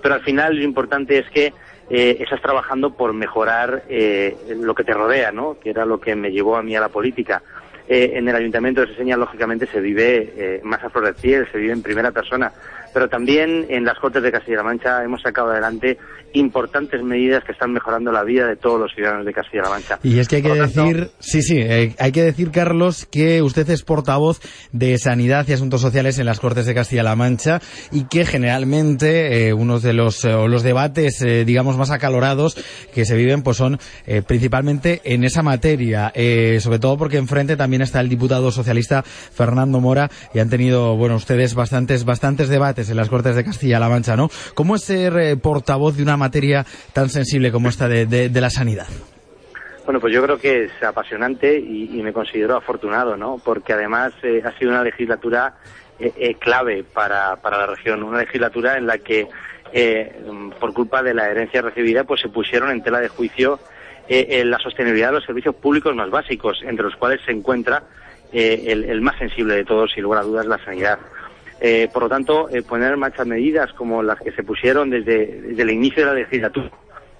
Pero al final lo importante es que eh, estás trabajando por mejorar eh, lo que te rodea, ¿no? Que era lo que me llevó a mí a la política. Eh, en el Ayuntamiento de Seseña, lógicamente, se vive eh, más a flor de piel, se vive en primera persona, pero también en las Cortes de Castilla-La Mancha hemos sacado adelante importantes medidas que están mejorando la vida de todos los ciudadanos de Castilla-La Mancha. Y es que hay que tanto, decir, sí, sí, eh, hay que decir, Carlos, que usted es portavoz de Sanidad y Asuntos Sociales en las Cortes de Castilla-La Mancha y que generalmente eh, unos de los, eh, los debates, digamos, más acalorados que se viven, pues son principalmente en esa materia, eh, sobre todo porque enfrente también está el diputado socialista Fernando Mora y han tenido, bueno, ustedes bastantes, bastantes debates en las Cortes de Castilla-La Mancha, ¿no? ¿Cómo es ser eh, portavoz de una materia tan sensible como esta de- la sanidad? Bueno, pues yo creo que es apasionante y, me considero afortunado, ¿no? Porque además eh, ha sido una legislatura eh, eh, clave para, para la región, una legislatura en la que, eh, mm, por culpa de la herencia recibida, pues se pusieron en tela de juicio eh, la sostenibilidad de los servicios públicos más básicos, entre los cuales se encuentra el, el, más sensible de todos, sin lugar a dudas, la sanidad. Por lo tanto, poner en marcha medidas como las que se pusieron desde, el inicio de la legislatura,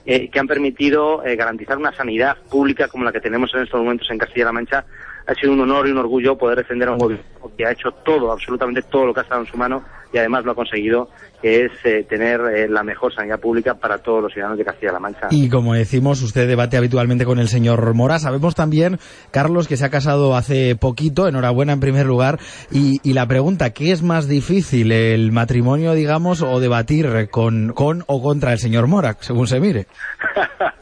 que han permitido garantizar una sanidad pública como la que tenemos en estos momentos en Castilla-La Mancha, ha sido un honor y un orgullo poder defender a un gobierno que ha hecho todo, absolutamente todo lo que ha estado en su mano y además lo ha conseguido, que es eh, tener eh, la mejor sanidad pública para todos los ciudadanos de Castilla-La Mancha. Y como decimos, usted debate habitualmente con el señor Mora. Sabemos también, Carlos, que se ha casado hace poquito, enhorabuena en primer lugar, y, y la pregunta, ¿qué es más difícil, el matrimonio, digamos, o debatir con, con o contra el señor Mora, según se mire?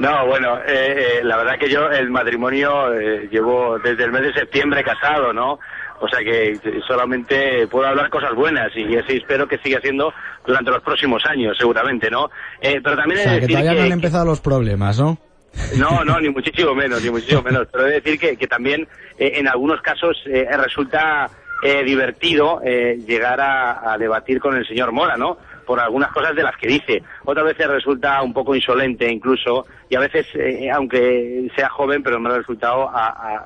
No, bueno, eh, eh, la verdad que yo el matrimonio eh, llevo desde el mes de septiembre casado, ¿no? O sea que solamente puedo hablar cosas buenas y así espero que siga siendo durante los próximos años, seguramente, ¿no? pero también o sea, que todavía no han empezado los problemas, ¿no? No, no, ni muchísimo menos, ni muchísimo menos. Pero he de decir que, que también en algunos casos resulta divertido llegar a, a debatir con el señor Mora, ¿no? Por algunas cosas de las que dice. Otras veces resulta un poco insolente incluso y a veces, eh, aunque sea joven, pero me ha resultado,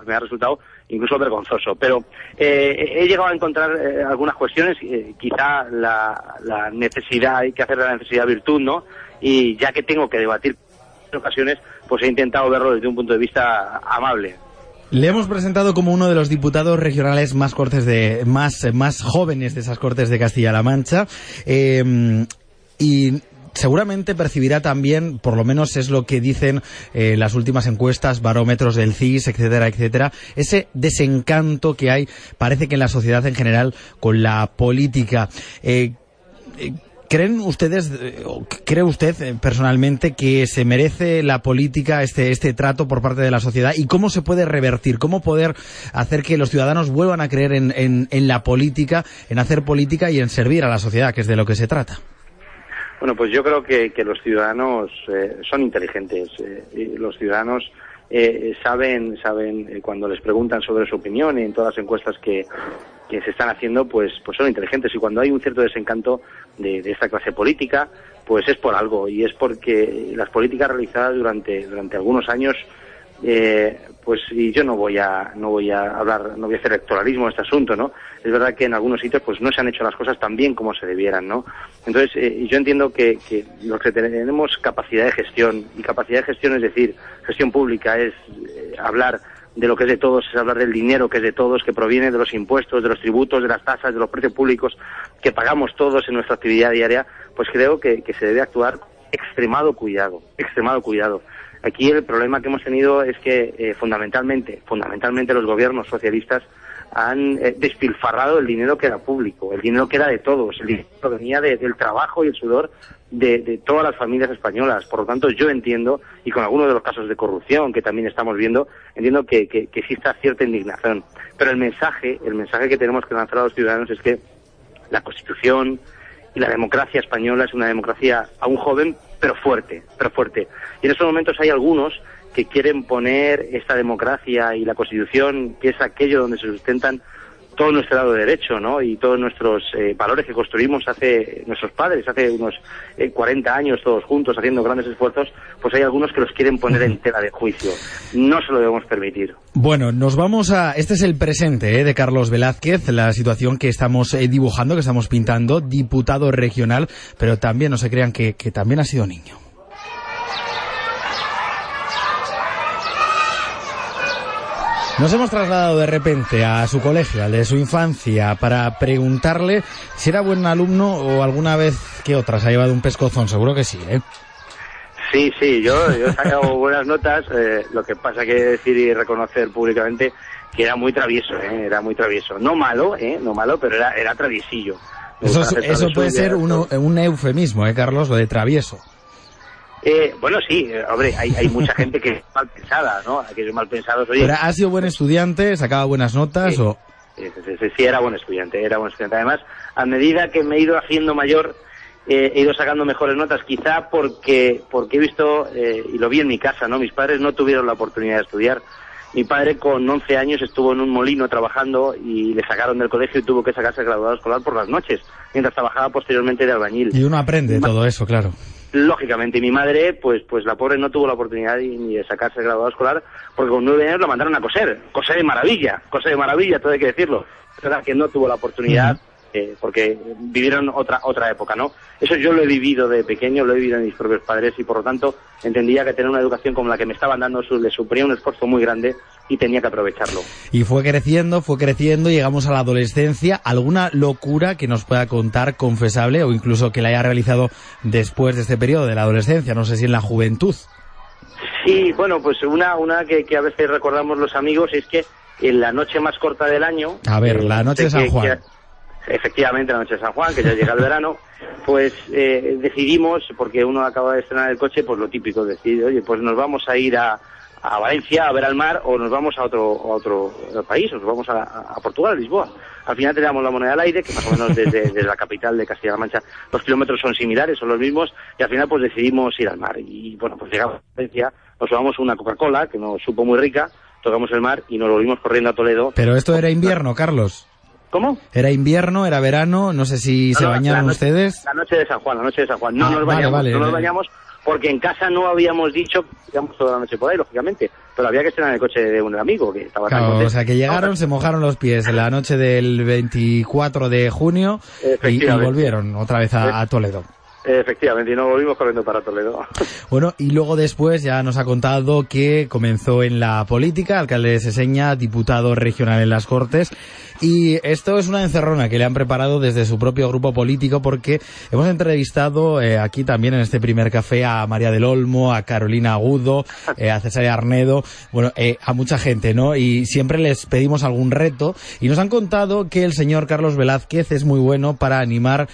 me ha resultado incluso vergonzoso. Pero eh, he llegado a encontrar eh, algunas cuestiones, quizá la, la, necesidad, hay que hacer la necesidad virtud, ¿no? Y ya que tengo que debatir en ocasiones, pues he intentado verlo desde un punto de vista amable. Le hemos presentado como uno de los diputados regionales más cortes de más, más jóvenes de esas cortes de Castilla-La Mancha. Eh, y seguramente percibirá también, por lo menos es lo que dicen eh, las últimas encuestas, barómetros del CIS, etcétera, etcétera, ese desencanto que hay, parece que en la sociedad en general, con la política. Eh, eh ¿Creen ustedes, eh, cree usted eh, personalmente que se merece la política este, este trato por parte de la sociedad y cómo se puede revertir, cómo poder hacer que los ciudadanos vuelvan a creer en, en, la política, en hacer política y en servir a la sociedad, que es de lo que se trata? Bueno, pues yo creo que, que los ciudadanos eh, son inteligentes. y los ciudadanos saben, saben cuando les preguntan sobre su opinión y en todas las encuestas que, que se están haciendo, pues, pues son inteligentes. Y cuando hay un cierto desencanto de, esta clase política, pues es por algo. Y es porque las políticas realizadas durante, durante algunos años, eh, pues, y yo no voy a, no voy a hablar, no voy a hacer electoralismo en este asunto, ¿no? Es verdad que en algunos sitios, pues no se han hecho las cosas tan bien como se debieran, ¿no? Entonces, eh, yo entiendo que, que los que tenemos capacidad de gestión, y capacidad de gestión es decir, gestión pública, es eh, hablar de lo que es de todos, es hablar del dinero que es de todos, que proviene de los impuestos, de los tributos, de las tasas, de los precios públicos que pagamos todos en nuestra actividad diaria, pues creo que, se debe actuar extremado cuidado, extremado cuidado. Aquí el problema que hemos tenido es que eh, fundamentalmente, fundamentalmente los gobiernos socialistas han eh, despilfarrado el dinero que era público, el dinero que era de todos, el dinero que venía del trabajo y el sudor de, todas las familias españolas. Por lo tanto, yo entiendo, y con algunos de los casos de corrupción que también estamos viendo, entiendo que, que, que exista cierta indignación. Pero el mensaje, el mensaje que tenemos que lanzar a los ciudadanos es que la Constitución y la democracia española es una democracia aún joven, pero fuerte, pero fuerte. Y en estos momentos hay algunos que quieren poner esta democracia y la Constitución, que es aquello donde se sustentan todo nuestro lado de derecho, ¿no? Y todos nuestros eh, valores que construimos hace nuestros padres, hace unos 40 eh, años todos juntos haciendo grandes esfuerzos, pues hay algunos que los quieren poner en tela de juicio. No se lo debemos permitir. Bueno, nos vamos a... Este es el presente ¿eh? de Carlos Velázquez, la situación que estamos dibujando, que estamos pintando, diputado regional, pero también no se crean que también ha sido niño. Nos hemos trasladado de repente a su colegio, al de su infancia, para preguntarle si era buen alumno o alguna vez que otra se ha llevado un pescozón. Seguro que sí, ¿eh? Sí, sí, yo, he sacado buenas notas. Eh, lo que pasa que decir y reconocer públicamente que era muy travieso, ¿eh? era muy travieso. No malo, ¿eh? no malo, pero era, era traviesillo. Eso, eso puede ser un eufemismo, ¿eh, Carlos? Lo de travieso. Eh, bueno, sí, eh, hombre, hay, hay mucha gente que es mal pensada, ¿no? Aquellos mal pensados, oye... ¿Pero ha sido buen estudiante? ¿Sacaba buenas notas o...? Sí, sí, sí, era buen estudiante, era buen estudiante. Además, a medida que me he ido haciendo mayor, eh, he ido sacando mejores notas, quizá porque, porque he visto, eh, y lo vi en mi casa, ¿no? Mis padres no tuvieron la oportunidad de estudiar. Mi padre con 11 años estuvo en un molino trabajando y le sacaron del colegio y tuvo que sacarse el graduado escolar por las noches, mientras trabajaba posteriormente de albañil. Y uno aprende todo eso, claro. Lógicamente mi madre pues pues la pobre no tuvo la oportunidad ni de sacarse el graduado escolar porque con nueve años lo mandaron a coser. Coser de maravilla coser de maravilla todo hay que decirlo. Es verdad que no tuvo la oportunidad eh, porque vivieron otra otra época no eso yo lo he vivido de pequeño lo he vivido en mis propios padres y por lo tanto entendía que tener una educación como la que me estaban dando su- le suponía un esfuerzo muy grande y tenía que aprovecharlo Y fue creciendo, fue creciendo, llegamos a la adolescencia. ¿Alguna locura que nos pueda contar confesable o incluso que la haya realizado después de este periodo de la adolescencia? No sé si en la juventud. Sí, bueno, pues una, una que, que a veces recordamos los amigos es que en la noche más corta del año... A ver, eh, la noche de San Juan. que- efectivamente, la noche de San Juan, que ya llega el verano, pues eh, decidimos, porque uno acaba de estrenar el coche, pues lo típico, decir, oye, pues nos vamos a ir a, a Valencia a ver al mar o nos vamos a otro, a otro país, o nos vamos a, a Portugal, a Lisboa. Al final teníamos la moneda al aire, que más o menos desde, desde la capital de Castilla-La Mancha los kilómetros son similares, son los mismos, y al final pues decidimos ir al mar. Y bueno, pues llegamos a Valencia, nos tomamos una Coca-Cola, que nos supo muy rica, tocamos el mar y nos volvimos corriendo a Toledo. Pero esto era invierno, Carlos. ¿Cómo? Era invierno, era verano, no sé si No, se no, bañaron la noche- ustedes. La noche de San Juan, la noche de San Juan. No Ah, nos vale, bañamos, vale, no nos bañamos porque en casa no habíamos dicho que íbamos toda la noche por ahí, lógicamente. Pero había que estar en el coche de un amigo que estaba tan Claro, contento. o sea que llegaron, se mojaron los pies en la noche del 24 de junio y, volvieron otra vez a, a Toledo. Efectivamente, y nos volvimos corriendo para Toledo. Bueno, y luego después ya nos ha contado que comenzó en la política, alcalde de Seseña, diputado regional en las Cortes, y esto es una encerrona que le han preparado desde su propio grupo político porque hemos entrevistado eh, aquí también en este primer café a María del Olmo, a Carolina Agudo, eh, a Cesaria Arnedo, bueno, eh, a mucha gente, ¿no? Y siempre les pedimos algún reto y nos han contado que el señor Carlos Velázquez es muy bueno para animar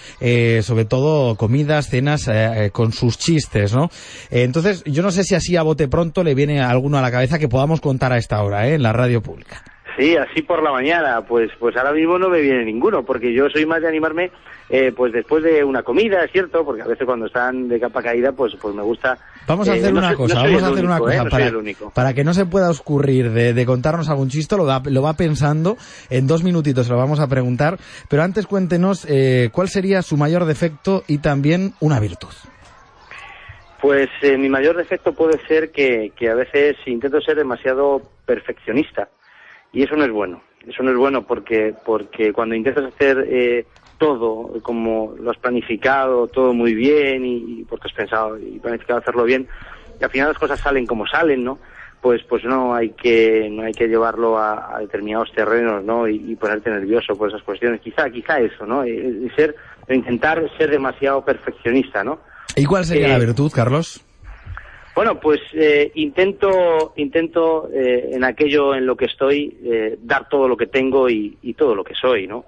sobre todo comidas, cenas eh, eh, con sus chistes, ¿no? Eh, entonces, yo no sé si así a bote pronto le viene alguno a la cabeza que podamos contar a esta hora, ¿eh? En la radio pública. Sí, así por la mañana, pues pues ahora mismo no me viene ninguno, porque yo soy más de animarme eh, pues después de una comida, es cierto, porque a veces cuando están de capa caída, pues pues me gusta... Vamos a eh, hacer no una soy- cosa, no vamos a hacer una ¿eh? cosa No para, que no se pueda oscurrir de, de contarnos algún chiste, lo, da- lo va pensando, en dos minutitos lo vamos a preguntar, pero antes cuéntenos eh, cuál sería su mayor defecto y también una virtud. Pues eh, mi mayor defecto puede ser que, que a veces intento ser demasiado perfeccionista y eso no es bueno. Eso no es bueno porque porque cuando intentas hacer eh, todo como lo has planificado, todo muy bien y, y porque has pensado y planificado hacerlo bien, y al final las cosas salen como salen, ¿no? Pues pues no hay que no hay que llevarlo a, a determinados terrenos, ¿no? Y, y ponerte nervioso por esas cuestiones. Quizá quizá eso, ¿no? Y, y ser intentar ser demasiado perfeccionista, ¿no? ¿Y cuál sería Eh, la virtud, Carlos? Bueno, pues eh, intento, intento eh, en aquello en lo que estoy eh, dar todo lo que tengo y, todo lo que soy, ¿no?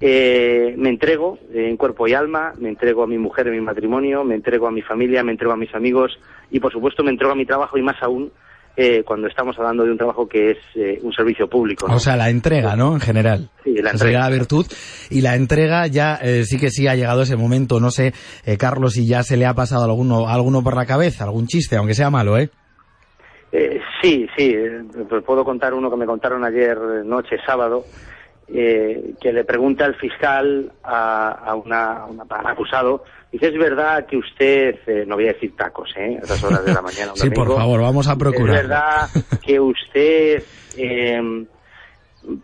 Eh, me entrego eh, en cuerpo y alma, me entrego a mi mujer en mi matrimonio, me entrego a mi familia, me entrego a mis amigos y por supuesto me entrego a mi trabajo y más aún eh, cuando estamos hablando de un trabajo que es eh, un servicio público. ¿no? O sea, la entrega, ¿no? En general. Sí, la sería entrega. la virtud. Y la entrega ya eh, sí que sí ha llegado ese momento. No sé, eh, Carlos, si ya se le ha pasado alguno, alguno por la cabeza, algún chiste, aunque sea malo, ¿eh? Eh, sí, sí, eh, pues puedo contar uno que me contaron ayer noche, sábado, eh, que le pregunta el fiscal a, a una, a una- a un acusado, dice, ¿es verdad que usted, eh, no voy a decir tacos, ¿eh? A esas horas de la mañana. un Sí, por domingo, favor, vamos a ¿Es procurar. verdad que usted eh,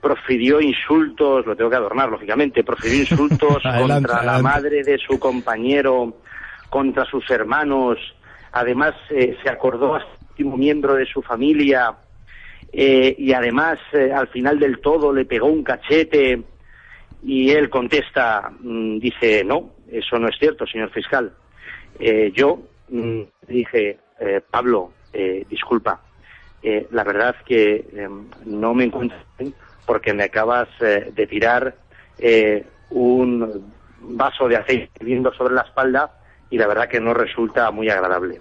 profirió insultos, lo tengo que adornar, lógicamente, profirió insultos Adelante, contra la adelante. madre de su compañero, contra sus hermanos, además eh, se acordó a último miembro de su familia eh, y además eh, al final del todo le pegó un cachete y él contesta, mm, dice, no, eso no es cierto, señor fiscal. Eh, yo mm, dije, eh, Pablo, eh, disculpa, eh, la verdad que eh, no me encuentro bien porque me acabas eh, de tirar un vaso de aceite hirviendo sobre la espalda y la verdad que no resulta muy agradable.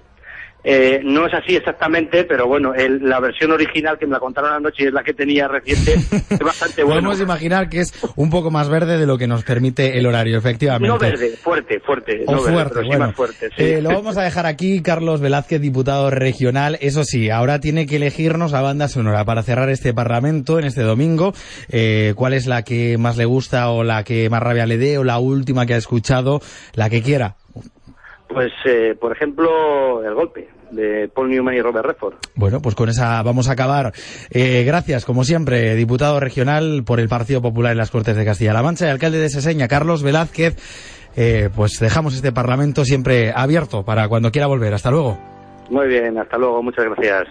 Eh, no es así exactamente, pero bueno, el- la versión original que me la contaron anoche y es la que tenía reciente es bastante bueno. Podemos imaginar que es un poco más verde de lo que nos permite el horario, efectivamente. No verde, fuerte, fuerte. O no verde, fuerte, sí más fuerte. sí. Eh, lo vamos a dejar aquí, Carlos Velázquez, diputado regional. Eso sí, ahora tiene que elegirnos la banda sonora para cerrar este parlamento en este domingo. Eh, ¿Cuál es la que más le gusta o la que más rabia le dé o la última que ha escuchado? La que quiera. Pues, eh, por ejemplo, el golpe de Paul Newman y Robert Redford. Bueno, pues con esa vamos a acabar. Eh, gracias, como siempre, diputado regional por el Partido Popular en las Cortes de Castilla-La Mancha y alcalde de Seseña, Carlos Velázquez. Eh, pues dejamos este Parlamento siempre abierto para cuando quiera volver. Hasta luego. Muy bien, hasta luego, muchas gracias.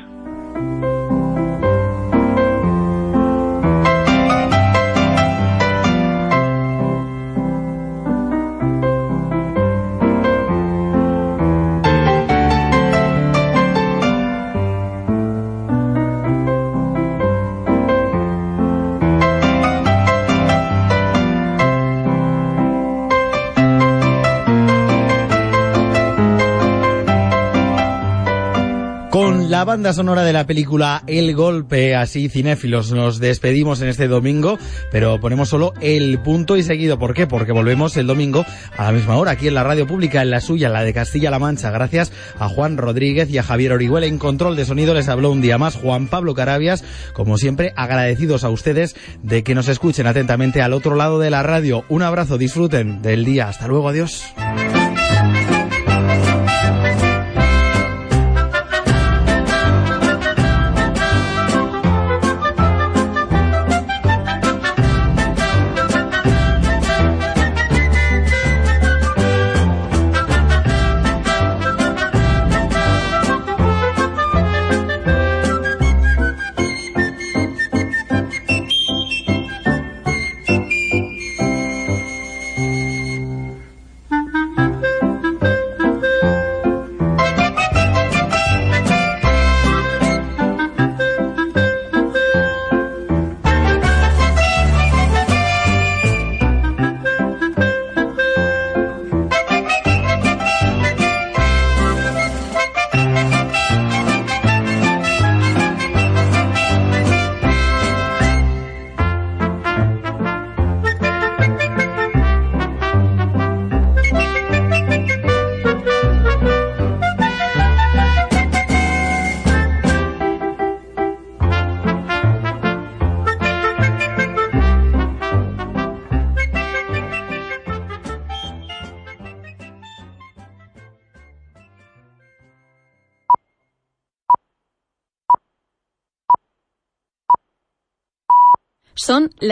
La banda sonora de la película El Golpe, así cinéfilos, nos despedimos en este domingo, pero ponemos solo el punto y seguido. ¿Por qué? Porque volvemos el domingo a la misma hora, aquí en la radio pública, en la suya, la de Castilla-La Mancha. Gracias a Juan Rodríguez y a Javier Orihuela. En control de sonido les habló un día más Juan Pablo Carabias. Como siempre, agradecidos a ustedes de que nos escuchen atentamente al otro lado de la radio. Un abrazo, disfruten del día. Hasta luego, adiós.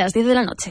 Las 10 de la noche.